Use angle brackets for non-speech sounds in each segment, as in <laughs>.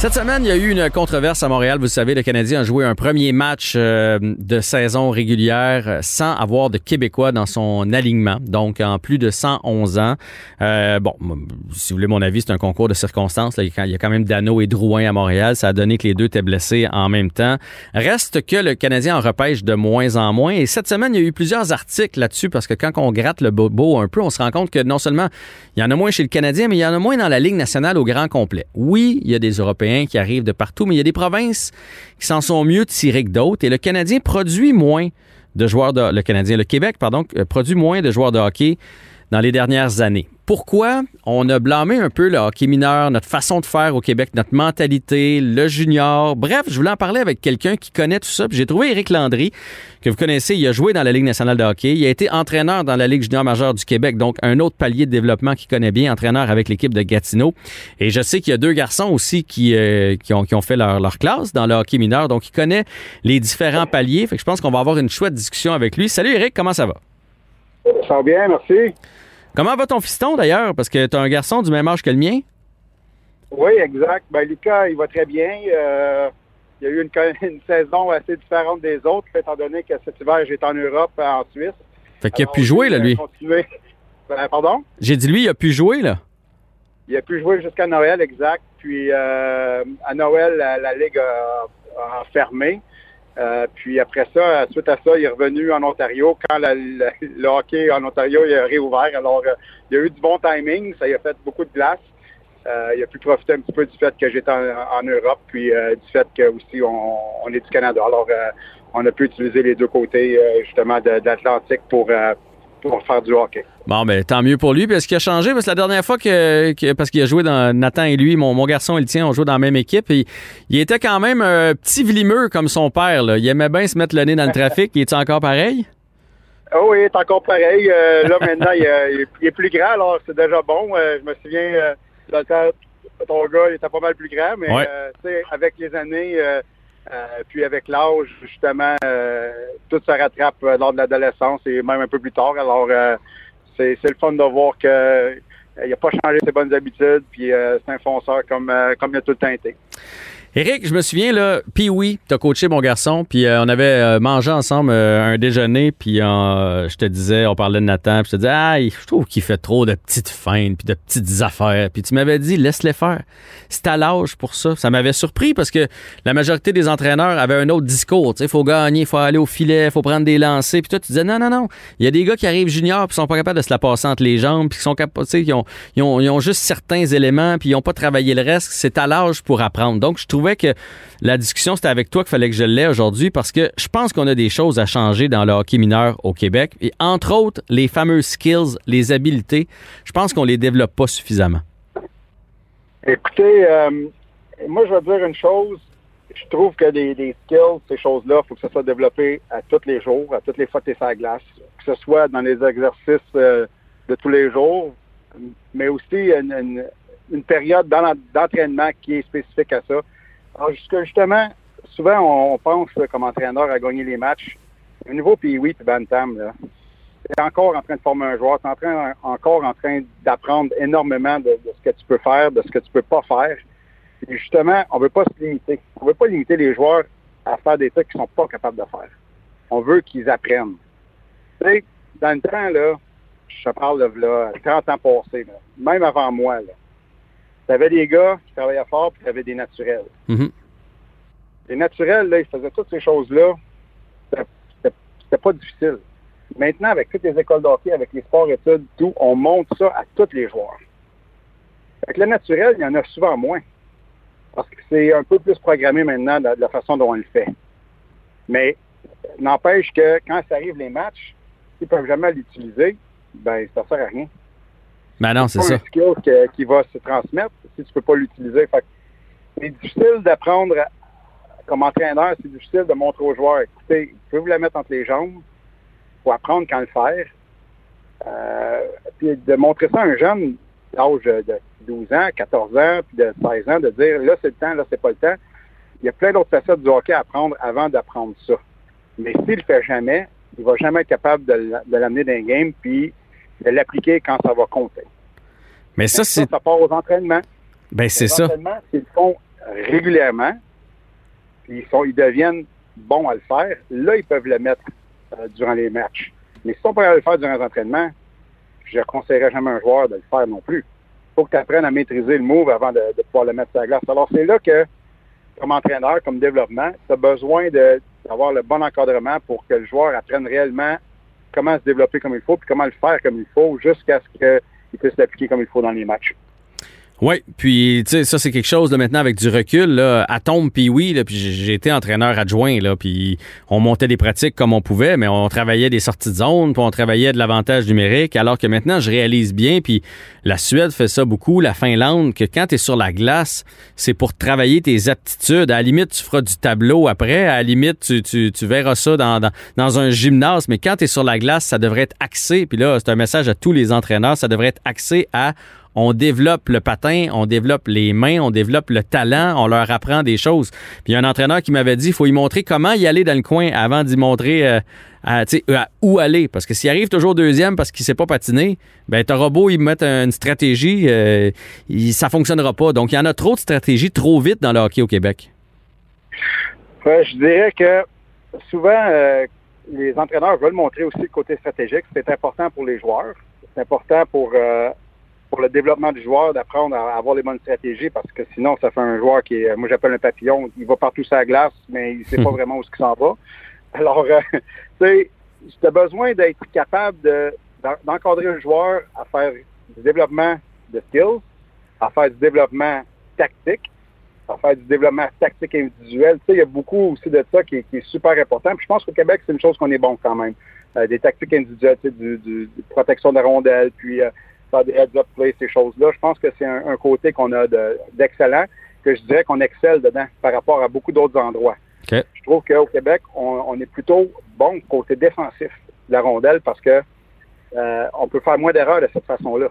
Cette semaine, il y a eu une controverse à Montréal. Vous savez, le Canadien a joué un premier match euh, de saison régulière euh, sans avoir de Québécois dans son alignement, donc en plus de 111 ans. Euh, bon, si vous voulez mon avis, c'est un concours de circonstances. il y a quand même Dano et Drouin à Montréal. Ça a donné que les deux étaient blessés en même temps. Reste que le Canadien en repêche de moins en moins. Et cette semaine, il y a eu plusieurs articles là-dessus parce que quand on gratte le bobo un peu, on se rend compte que non seulement il y en a moins chez le Canadien, mais il y en a moins dans la Ligue nationale au grand complet. Oui, il y a des Européens qui arrivent de partout, mais il y a des provinces qui s'en sont mieux tirées que d'autres. Et le Canadien produit moins de joueurs de... Le Canadien, le Québec, pardon, euh, produit moins de joueurs de hockey dans les dernières années. Pourquoi on a blâmé un peu le hockey mineur, notre façon de faire au Québec, notre mentalité, le junior? Bref, je voulais en parler avec quelqu'un qui connaît tout ça. J'ai trouvé Éric Landry, que vous connaissez. Il a joué dans la Ligue nationale de hockey. Il a été entraîneur dans la Ligue junior majeure du Québec, donc un autre palier de développement qu'il connaît bien, entraîneur avec l'équipe de Gatineau. Et je sais qu'il y a deux garçons aussi qui, euh, qui, ont, qui ont fait leur, leur classe dans le hockey mineur, donc il connaît les différents paliers. Fait que je pense qu'on va avoir une chouette discussion avec lui. Salut Éric, comment ça va? Ça va bien, merci. Comment va ton fiston d'ailleurs? Parce que tu as un garçon du même âge que le mien. Oui, exact. Ben, Lucas, il va très bien. Euh, il y a eu une, <laughs> une saison assez différente des autres, étant donné que cet hiver, j'étais en Europe, en Suisse. Fait qu'il a pu jouer, là, lui. <laughs> Ben, pardon? J'ai dit lui, il a pu jouer, là. Il a pu jouer jusqu'à Noël, exact. Puis euh, à Noël, la, la Ligue a, a fermé. Euh, puis après ça, suite à ça, il est revenu en Ontario quand le hockey en Ontario il a réouvert. Alors, euh, il y a eu du bon timing. Ça a fait beaucoup de place. Euh, il a pu profiter un petit peu du fait que j'étais en, Europe, puis euh, du fait que aussi on, est du Canada. Alors, euh, on a pu utiliser les deux côtés euh, justement de, l'Atlantique pour, euh, pour faire du hockey. Bon, ben tant mieux pour lui. Puis est-ce qu'il a changé? Parce que la dernière fois que, que- parce qu'il a joué dans Nathan et lui, mon, mon garçon et le tien, ont joué dans la même équipe. Et il était quand même un petit vlimeux comme son père. Là. Il aimait bien se mettre le nez dans le trafic. Il est encore pareil? Oh oui, c'est encore pareil. Euh, là, maintenant, il, euh, il est- il est plus grand, alors c'est déjà bon. Euh, je me souviens, euh, dans le temps, ton gars, il était pas mal plus grand, mais Ouais. tu sais, avec les années, euh, puis avec l'âge, justement, euh, tout se rattrape euh, lors de l'adolescence et même un peu plus tard. Alors, euh, c'est le fun de voir que euh, il n'a pas changé ses bonnes habitudes, puis c'est un fonceur comme, comme il a tout le temps été. Éric, je me souviens, là, puis oui, t'as coaché mon garçon, puis euh, on avait euh, mangé ensemble euh, un déjeuner, puis je te disais, on parlait de Nathan, puis je te disais, ah, je trouve qu'il fait trop de petites feintes, puis de petites affaires, puis tu m'avais dit, laisse-les faire. C'est à l'âge pour ça. Ça m'avait surpris parce que la majorité des entraîneurs avaient un autre discours, tu sais, faut gagner, faut aller au filet, faut prendre des lancers, puis toi, tu disais, non, non, non, il y a des gars qui arrivent juniors, puis sont pas capables de se la passer entre les jambes, puis qui sont capables, tu sais, qui ont, ils ont, ils ont juste certains éléments, puis ils n'ont pas travaillé le reste. C'est à l'âge pour apprendre. Donc, je trouvais que la discussion, c'était avec toi qu'il fallait que je l'ai aujourd'hui parce que je pense qu'on a des choses à changer dans le hockey mineur au Québec. Et entre autres, les fameux skills, les habiletés, je pense qu'on les développe pas suffisamment. Écoutez, euh, moi, je vais dire une chose. Je trouve que les, les skills, ces choses-là, il faut que ça soit développé à tous les jours, à toutes les fois que tu es glace. Que ce soit dans les exercices euh, de tous les jours, mais aussi une, période d'entraînement qui est spécifique à ça. Alors, justement, souvent, on, pense comme entraîneur à gagner les matchs. Au niveau puis oui, puis Bantam, là, tu es encore en train de former un joueur, tu es en encore en train d'apprendre énormément de, ce que tu peux faire, de ce que tu peux pas faire. Et justement, on veut pas se limiter. On veut pas limiter les joueurs à faire des trucs qu'ils sont pas capables de faire. On veut qu'ils apprennent. Tu sais, dans le temps, là, je parle de là, 30 ans passés, même avant moi, là, tu avais des gars qui travaillaient fort, puis tu avais des naturels. Mhm. Les naturels, là, ils faisaient toutes ces choses-là. C'était- pas difficile. Maintenant, avec toutes les écoles d'hockey, avec les sports-études, tout, on monte ça à tous les joueurs. Avec le naturel, il y en a souvent moins. Parce que c'est un peu plus programmé maintenant de, la façon dont on le fait. Mais n'empêche que quand ça arrive les matchs, s'ils peuvent jamais l'utiliser, ben ça sert à rien. Ben non, c'est ça. un skill que- qui va se transmettre si tu peux pas l'utiliser. C'est difficile d'apprendre comme entraîneur, c'est difficile de montrer aux joueurs, écoutez, vous pouvez vous la mettre entre les jambes, faut apprendre quand le faire. Euh, puis de montrer ça à un jeune d'âge de 12 ans, 14 ans, puis de 16 ans, de dire là c'est le temps, là c'est pas le temps. Il y a plein d'autres facettes du hockey à apprendre avant d'apprendre ça. Mais s'il le fait jamais, il va jamais être capable de l'amener dans un game puis de l'appliquer quand ça va compter. Mais ça, c'est. ça part aux entraînements. Ben, c'est Les ça. entraînements, s'ils le font régulièrement, ils, sont, ils deviennent bons à le faire, là, ils peuvent le mettre euh, durant les matchs. Mais si on peut le faire durant les entraînements, je ne conseillerais jamais à un joueur de le faire non plus. Il faut que tu apprennes à maîtriser le move avant de, de pouvoir le mettre sur la glace. Alors, c'est là que, comme entraîneur, comme développement, tu as besoin d'avoir le bon encadrement pour que le joueur apprenne réellement comment se développer comme il faut, puis comment le faire comme il faut, jusqu'à ce qu'il puisse l'appliquer comme il faut dans les matchs. Oui, puis tu sais, ça c'est quelque chose là, maintenant avec du recul. Là, à tombe, puis oui, là, puis j'ai été entraîneur adjoint, là, puis on montait des pratiques comme on pouvait, mais on travaillait des sorties de zone, puis on travaillait de l'avantage numérique, alors que maintenant je réalise bien, puis la Suède fait ça beaucoup, la Finlande, que quand tu sur la glace, c'est pour travailler tes aptitudes. À la limite, tu feras du tableau après, à la limite, tu, tu, tu verras ça dans, dans, dans un gymnase, mais quand tu es sur la glace, ça devrait être axé, puis là, c'est un message à tous les entraîneurs, ça devrait être axé à on développe le patin, on développe les mains, on développe le talent, on leur apprend des choses. Puis il y a un entraîneur qui m'avait dit il faut y montrer comment y aller dans le coin avant d'y montrer euh, à, où aller. Parce que s'il arrive toujours deuxième parce qu'il sait pas patiner, ben t'auras beau y mettre une stratégie, euh, il- ça fonctionnera pas. Donc il y en a trop de stratégies trop vite dans le hockey au Québec. Je dirais que souvent, euh, les entraîneurs veulent montrer aussi le côté stratégique. C'est important pour les joueurs. C'est important pour, euh, pour le développement du joueur d'apprendre à avoir les bonnes stratégies parce que sinon, ça fait un joueur qui est, moi j'appelle un papillon, il va partout sur la glace, mais il sait pas <laughs> vraiment où ce qu'il s'en va. Alors, euh, <laughs> tu sais, as besoin d'être capable de, d'en- d'encadrer le joueur à faire du développement de skills, à faire du développement tactique, à faire du développement tactique individuel. Tu sais, il y a beaucoup aussi de ça qui est, qui est super important. Puis je pense qu'au Québec, c'est une chose qu'on est bon quand même. Euh, des tactiques individuelles, tu sais, du, du, de protection de rondelles, puis euh, faire des heads-up plays, ces choses-là. Je pense que c'est un, un côté qu'on a de- d'excellent, que je dirais qu'on excelle dedans par rapport à beaucoup d'autres endroits. Je trouve qu'au Québec, on, on est plutôt bon côté défensif de la rondelle parce que euh, on peut faire moins d'erreurs de cette façon-là.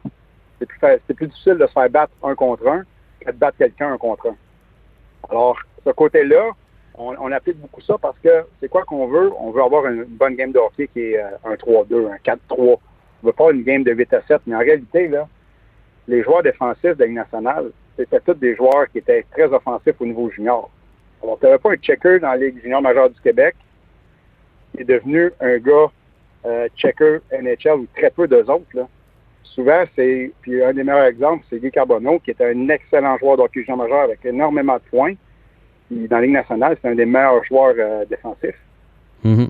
C'est plus, plus difficile de se faire battre un contre un que de battre quelqu'un un contre un. Alors, ce côté-là, on, on applique beaucoup ça parce que c'est quoi qu'on veut? On veut avoir une, bonne game de hockey qui est euh, un 3-2, un 4-3. On veut pas une game de 8 à 7, mais en réalité, là, les joueurs défensifs de la Ligue nationale, c'était tous des joueurs qui étaient très offensifs au niveau junior. Alors, tu n'avais pas un checker dans la Ligue junior majeure du Québec qui est devenu un gars euh, checker NHL ou très peu d'eux autres. Là. Souvent, c'est, puis un des meilleurs exemples, c'est Guy Carbonneau, qui était un excellent joueur de hockey junior majeur avec énormément de points. Puis dans la Ligue nationale, c'est un des meilleurs joueurs euh, défensifs. Mhm.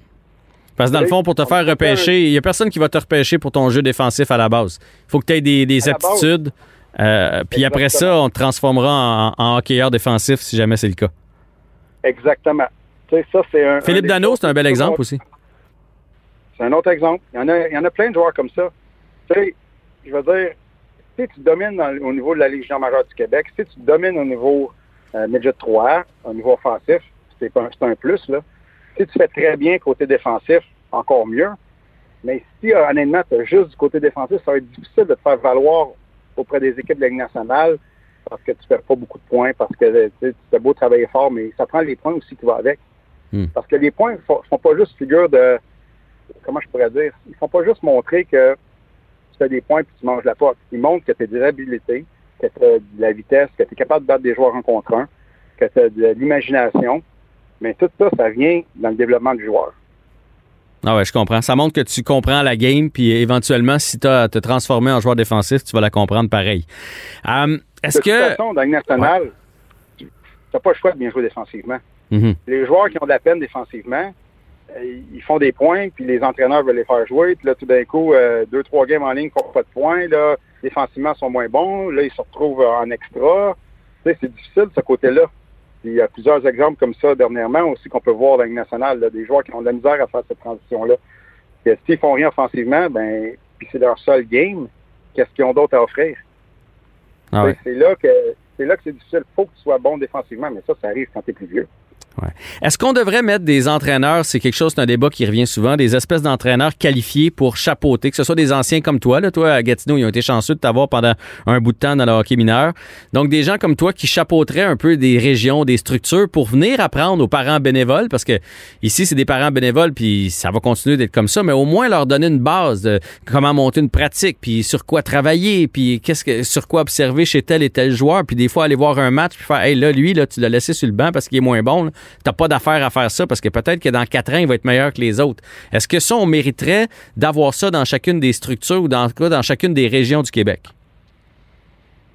Parce que dans le fond, pour te faire repêcher, il n'y a personne qui va te repêcher pour ton jeu défensif à la base. Il faut que tu aies des, des aptitudes. euh, puis après ça, on te transformera en, en hockeyeur défensif si jamais c'est le cas. Exactement. Tu sais, ça, c'est un. Philippe un Dano, c'est un bel exemple aussi. C'est un autre exemple. Il y, en a, il y en a plein de joueurs comme ça. Tu sais, je veux dire, si tu domines dans- au niveau de la Ligue junior majeure du Québec, si tu domines au niveau euh, midget 3, au niveau offensif, c'est un, c'est un plus. Là. Si tu fais très bien côté défensif, encore mieux. Mais si, euh, honnêtement, tu as juste du côté défensif, ça va être difficile de te faire valoir auprès des équipes de la Ligue nationale parce que tu fais pas beaucoup de points, parce que tu fais beau travailler fort, mais ça prend les points aussi qui vont avec. Hmm. Parce que les points ne font, pas juste figure de comment je pourrais dire, ils font pas juste montrer que tu fais des points puis tu manges la porte. Ils montrent que tu as des habilités, que tu as de la vitesse, que tu es capable de battre des joueurs un contre un, que tu as de l'imagination. Mais tout ça, ça vient dans le développement du joueur. Ah ouais, je comprends. Ça montre que tu comprends la game, puis éventuellement, si tu as te transformer en joueur défensif, tu vas la comprendre pareil. Euh, Est-ce de toute que. façon, dans la Ligue nationale, tu n'as pas le choix de bien jouer défensivement. Mhm. Les joueurs qui ont de la peine défensivement, euh, ils font des points, puis les entraîneurs veulent les faire jouer. Puis là, tout d'un coup, euh, deux, trois games en ligne ne font pas de points. Là, défensivement, ils sont moins bons. Là, ils se retrouvent en extra. Tu sais, c'est difficile, ce côté-là. Puis il y a plusieurs exemples comme ça dernièrement aussi qu'on peut voir dans la Ligue nationale, là, des joueurs qui ont de la misère à faire cette transition-là. S'ils font rien offensivement, ben, puis c'est leur seul game, qu'est-ce qu'ils ont d'autre à offrir? Ah ouais. C'est là que c'est là que c'est difficile. Il faut que tu sois bon défensivement, mais ça, ça arrive quand tu es plus vieux. Est-ce qu'on devrait mettre des entraîneurs, c'est quelque chose, c'est un débat qui revient souvent, des espèces d'entraîneurs qualifiés pour chapeauter, que ce soit des anciens comme toi, là, toi à Gatineau, ils ont été chanceux de t'avoir pendant un bout de temps dans le hockey mineur. Donc des gens comme toi qui chapeauteraient un peu des régions, des structures pour venir apprendre aux parents bénévoles, parce que ici c'est des parents bénévoles, puis ça va continuer d'être comme ça, mais au moins leur donner une base de comment monter une pratique, puis sur quoi travailler, puis qu'est-ce que sur quoi observer chez tel et tel joueur, puis des fois aller voir un match, puis faire, hey là lui là tu l'as laissé sur le banc parce qu'il est moins bon t'as pas d'affaire à faire ça parce que peut-être que dans quatre ans, il va être meilleur que les autres. Est-ce que ça, on mériterait d'avoir ça dans chacune des structures ou dans, dans chacune des régions du Québec?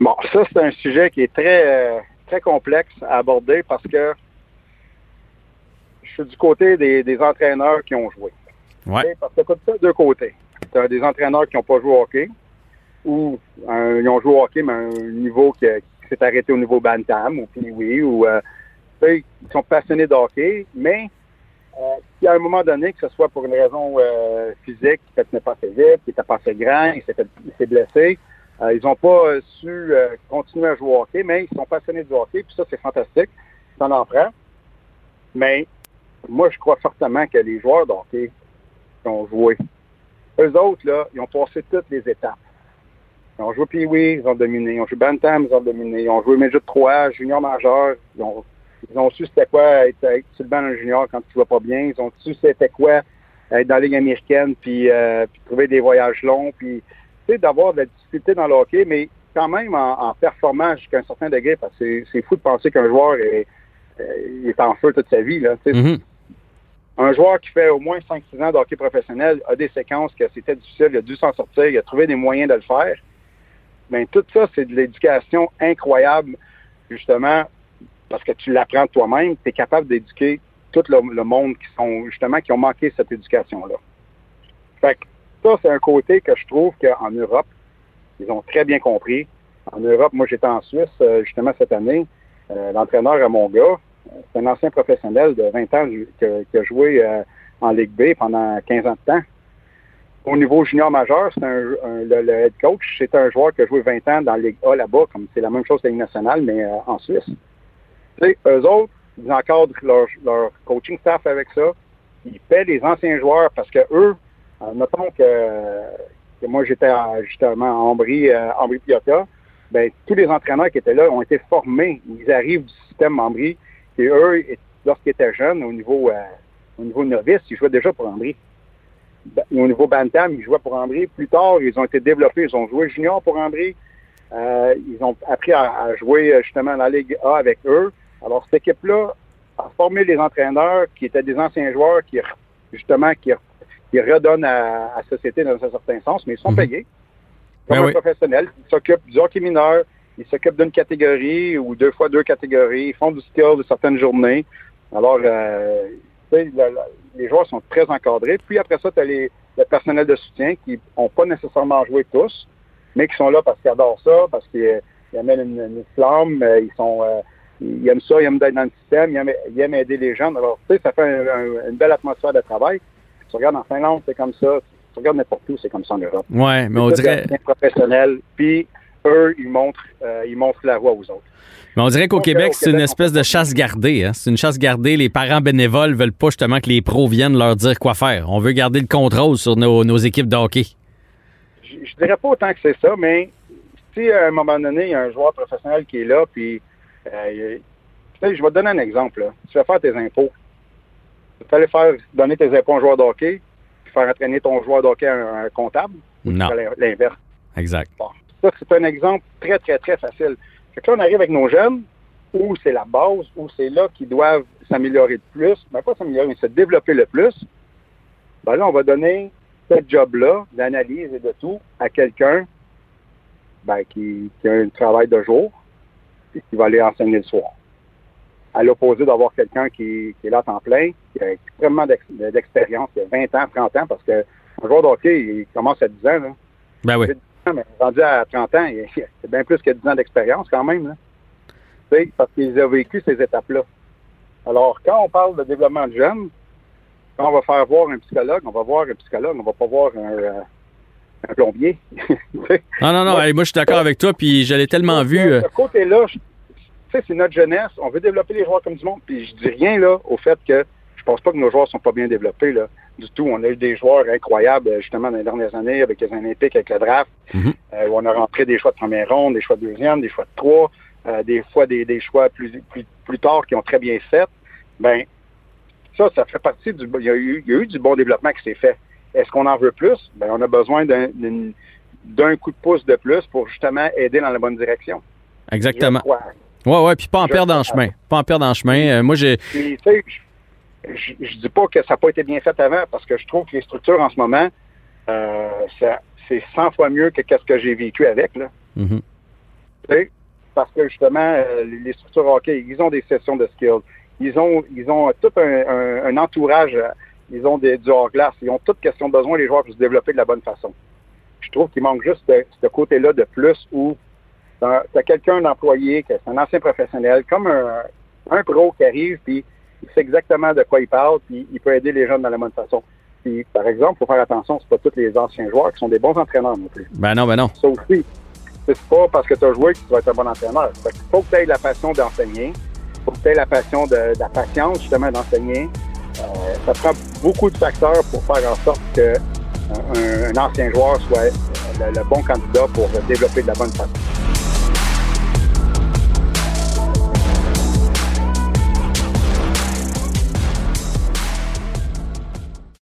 Bon, ça, c'est un sujet qui est très, euh, très complexe à aborder parce que je suis du côté des, entraîneurs qui ont joué. Ouais. Parce que ça deux côtés. Tu as des entraîneurs qui n'ont pas joué au hockey ou ils ont joué au hockey, mais un niveau qui, s'est arrêté au niveau Bantam ou oui ou euh, ils sont passionnés de hockey, mais euh, à un moment donné, que ce soit pour une raison euh, physique, qu'il n'est pas assez vite, n'était pas assez grand, il s'est blessé, euh, ils n'ont pas su continuer à jouer au hockey, mais ils sont passionnés du hockey, puis ça, c'est fantastique. Ça en prend. Mais moi, je crois fortement que les joueurs de hockey qui ont joué, eux autres, là, ils ont passé toutes les étapes. Ils ont joué Pee-Wee, ils ont dominé. Ils ont joué Bantam, ils ont dominé. Ils ont joué Major 3, Junior Majeur. Ils ont ils ont su c'était quoi être, sur le banc d'un junior quand tu vas pas bien. Ils ont su c'était quoi être dans la Ligue américaine, puis, euh, puis trouver des voyages longs, puis tu sais, d'avoir de la difficulté dans le hockey, mais quand même en, performant jusqu'à un certain degré, parce que c'est fou de penser qu'un joueur est, euh, est, en feu toute sa vie. Là, mm-hmm. Un joueur qui fait au moins 5-6 ans de hockey professionnel a des séquences que c'était difficile, il a dû s'en sortir, il a trouvé des moyens de le faire. Mais tout ça, c'est de l'éducation incroyable, justement, parce que tu l'apprends toi-même, tu es capable d'éduquer tout le, monde qui sont justement qui ont manqué cette éducation-là. Fait que ça, c'est un côté que je trouve qu'en Europe, ils ont très bien compris. En Europe, moi j'étais en Suisse euh, justement cette année. Euh, l'entraîneur à mon gars, c'est un ancien professionnel de 20 ans qui a, joué euh, en Ligue B pendant 15 ans de temps. Au niveau junior majeur, c'est un, le, head coach, c'est un joueur qui a joué 20 ans dans la Ligue A là-bas, comme c'est la même chose que la Ligue nationale, mais en Suisse. Eux autres, ils encadrent leur, coaching staff avec ça. Ils paient les anciens joueurs parce que eux, euh, notons que, moi j'étais justement à Ambry, euh, Ambry Piota, ben, tous les entraîneurs qui étaient là ont été formés. Ils arrivent du système Ambry. Et eux, lorsqu'ils étaient jeunes, au niveau, euh, au niveau novice, ils jouaient déjà pour Ambry. Au niveau Bantam, ils jouaient pour Ambry. Plus tard, ils ont été développés. Ils ont joué junior pour Ambry. ils ont appris à, jouer justement la Ligue A avec eux. Alors, cette équipe-là a formé les entraîneurs qui étaient des anciens joueurs qui, justement, qui, redonnent à, la société dans un certain sens, mais ils sont mhm. payés. Comme ben un professionnel. Ils s'occupent du hockey mineur, ils s'occupent d'une catégorie ou deux fois deux catégories, ils font du skill de certaines journées. Alors, euh, les joueurs sont très encadrés. Puis après ça, tu as les, le personnel de soutien qui n'ont pas nécessairement joué tous, mais qui sont là parce qu'ils adorent ça, parce qu'ils amènent une, flamme, euh, ils sont... Euh, il aime ça, il aime être dans le système, il aime, aider les gens. Alors, tu sais, ça fait une belle atmosphère de travail. Tu regardes en Finlande, c'est comme ça. Tu regardes n'importe où, c'est comme ça en Europe. Oui, mais on dirait. professionnel, puis eux, ils montrent, euh, ils montrent la voie aux autres. Mais on dirait qu'au Québec, c'est une espèce de chasse gardée. Hein? C'est une chasse gardée. Les parents bénévoles veulent pas justement que les pros viennent leur dire quoi faire. On veut garder le contrôle sur nos, équipes de hockey. Je, je dirais pas autant que c'est ça, mais si à un moment donné, il y a un joueur professionnel qui est là, puis euh, je vais te donner un exemple. Tu vas faire tes impôts. Tu vas aller faire donner tes impôts à un joueur de hockey, puis faire entraîner ton joueur de hockey à un, comptable. Non. L'inverse. Exact. Ça, c'est un exemple très, très, très facile. Fait que là, on arrive avec nos jeunes, où c'est la base, où c'est là qu'ils doivent s'améliorer le plus. Ben, pas s'améliorer, mais se développer le plus. Ben là, on va donner ce job-là, d'analyse et de tout, à quelqu'un ben, qui, qui a un travail de jour, qui va aller enseigner le soir. À l'opposé d'avoir quelqu'un qui, est là à temps plein, qui a extrêmement d'expérience, qui a 20 ans, 30 ans, parce que un joueur de hockey, il commence à 10 ans. Là. Ben oui. mais rendu à 30 ans, <laughs> c'est bien plus que 10 ans d'expérience quand même. Là. Parce qu'il a vécu ces étapes-là. Alors, quand on parle de développement de jeunes, quand on va faire voir un psychologue, on va voir un psychologue, on va pas voir un, euh, un plombier. <laughs> non, non, non. moi, je suis d'accord avec toi, puis je l'ai tellement vu. Ce côté-là, sais, c'est notre jeunesse. On veut développer les joueurs comme du monde. Puis je dis rien là au fait que je pense pas que nos joueurs sont pas bien développés là du tout. On a eu des joueurs incroyables justement dans les dernières années avec les Olympiques, avec le draft. Mhm. Euh, où on a rentré des choix de première ronde, des choix de deuxième, des choix de trois, euh, des fois des, des choix plus, plus, plus tard qui ont très bien fait. Ben ça, ça fait partie du. Il y a eu, il y a eu du bon développement qui s'est fait. Est-ce qu'on en veut plus? Ben, on a besoin d'un coup de pouce de plus pour justement aider dans la bonne direction. Exactement. Ouais, ouais, puis pas en perdre en chemin. Pas en perdre en chemin. Euh, moi, j'ai. Puis, tu sais, je, je, je dis pas que ça n'a pas été bien fait avant, parce que je trouve que les structures en ce moment, euh, c'est 100 fois mieux que ce que j'ai vécu avec. Là. Mhm. Tu sais, parce que justement, euh, les structures hockey, ils ont des sessions de skills. Ils ont, ils ont tout un, un- un entourage. Euh, Ils ont des, du hors-glace. Ils ont toutes questions de besoin, les joueurs, pour se développer de la bonne façon. Je trouve qu'il manque juste ce, ce côté-là de plus où tu as quelqu'un d'employé, qui est un ancien professionnel, comme un, un pro qui arrive, puis il sait exactement de quoi il parle, puis il peut aider les jeunes de la bonne façon. Puis, par exemple, il faut faire attention, c'est pas tous les anciens joueurs qui sont des bons entraîneurs non plus. Ben non, ben non. Ça aussi, c'est pas parce que tu as joué que tu vas être un bon entraîneur. Fait qu'il faut que tu aies la passion d'enseigner. faut que tu aies la passion de, de la patience, justement, d'enseigner. Euh, ça prend beaucoup de facteurs pour faire en sorte que un ancien joueur soit le, le bon candidat pour développer de la bonne façon.